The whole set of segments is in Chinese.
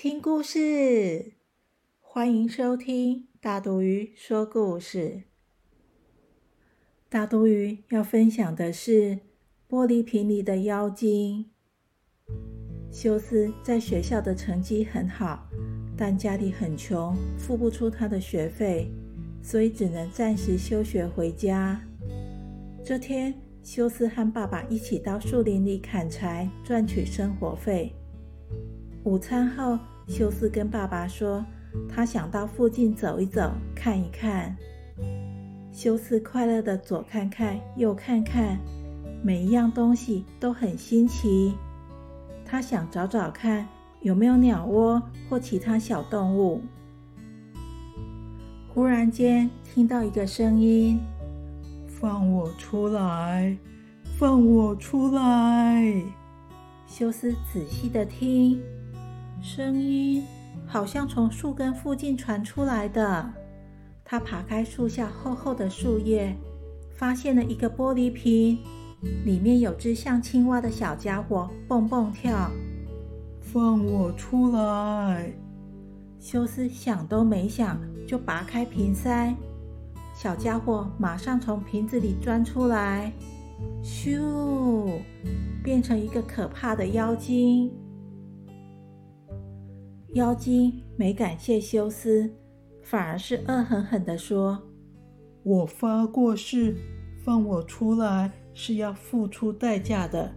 听故事，欢迎收听大肚鱼说故事。大肚鱼要分享的是玻璃瓶里的妖精。修斯在学校的成绩很好，但家里很穷，付不出他的学费，所以只能暂时休学回家。这天，修斯和爸爸一起到树林里砍柴，赚取生活费。午餐后，修斯跟爸爸说：“他想到附近走一走，看一看。”修斯快乐的左看看，右看看，每一样东西都很新奇。他想找找看有没有鸟窝或其他小动物。忽然间，听到一个声音：“放我出来！放我出来！”修斯仔细的听。声音好像从树根附近传出来的。他爬开树下厚厚的树叶，发现了一个玻璃瓶，里面有只像青蛙的小家伙蹦蹦跳。放我出来！休斯想都没想就拔开瓶塞，小家伙马上从瓶子里钻出来，咻，变成一个可怕的妖精。妖精没感谢修斯，反而是恶狠狠地说：“我发过誓，放我出来是要付出代价的。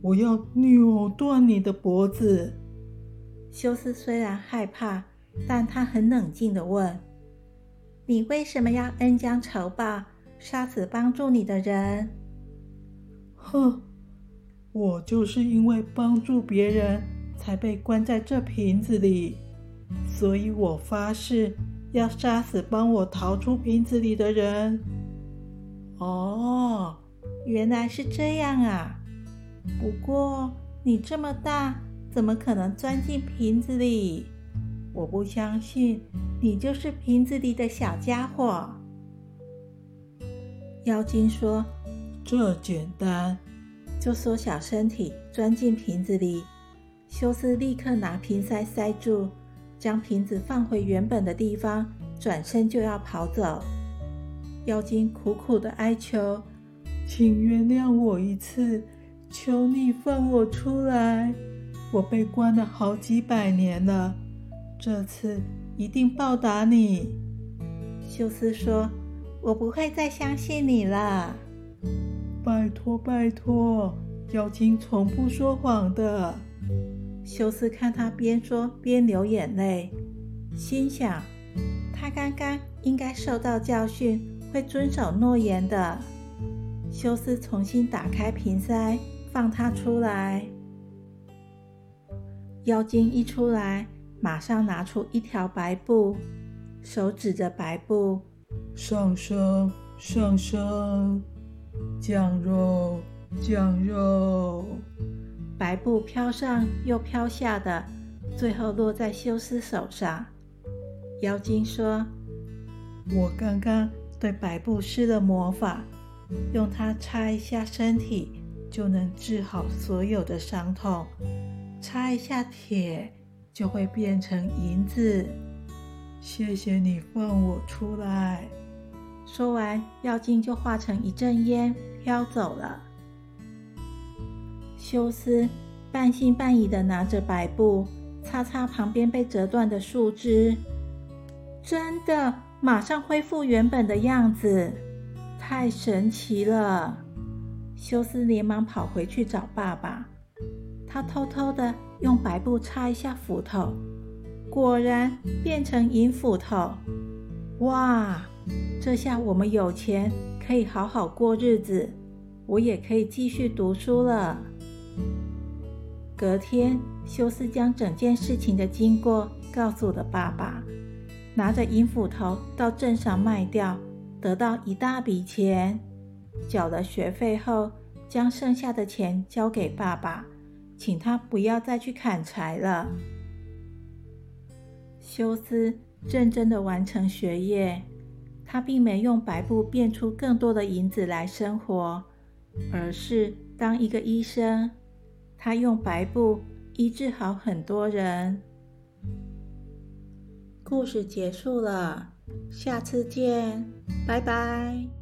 我要扭断你的脖子。”修斯虽然害怕，但他很冷静地问：“你为什么要恩将仇报，杀死帮助你的人？”“哼，我就是因为帮助别人。”才被关在这瓶子里，所以我发誓要杀死帮我逃出瓶子里的人。哦，原来是这样啊！不过你这么大，怎么可能钻进瓶子里？我不相信你就是瓶子里的小家伙。妖精说：“这简单，就缩小身体钻进瓶子里。”修斯立刻拿瓶塞塞住，将瓶子放回原本的地方，转身就要跑走。妖精苦苦的哀求：“请原谅我一次，求你放我出来！我被关了好几百年了，这次一定报答你。”修斯说：“我不会再相信你了。”拜托，拜托，妖精从不说谎的。修斯看他边说边流眼泪，心想：他刚刚应该受到教训，会遵守诺言的。修斯重新打开瓶塞，放他出来。妖精一出来，马上拿出一条白布，手指着白布：“上升，上升，降肉，降肉。”白布飘上又飘下的，最后落在修斯手上。妖精说：“我刚刚对白布施了魔法，用它擦一下身体，就能治好所有的伤痛；擦一下铁，就会变成银子。谢谢你放我出来。”说完，妖精就化成一阵烟飘走了。修斯半信半疑的拿着白布擦擦旁边被折断的树枝，真的马上恢复原本的样子，太神奇了！修斯连忙跑回去找爸爸，他偷偷的用白布擦一下斧头，果然变成银斧头。哇，这下我们有钱，可以好好过日子，我也可以继续读书了。隔天，修斯将整件事情的经过告诉了爸爸，拿着银斧头到镇上卖掉，得到一大笔钱。缴了学费后，将剩下的钱交给爸爸，请他不要再去砍柴了。休斯认真的完成学业，他并没用白布变出更多的银子来生活，而是当一个医生。他用白布医治好很多人。故事结束了，下次见，拜拜。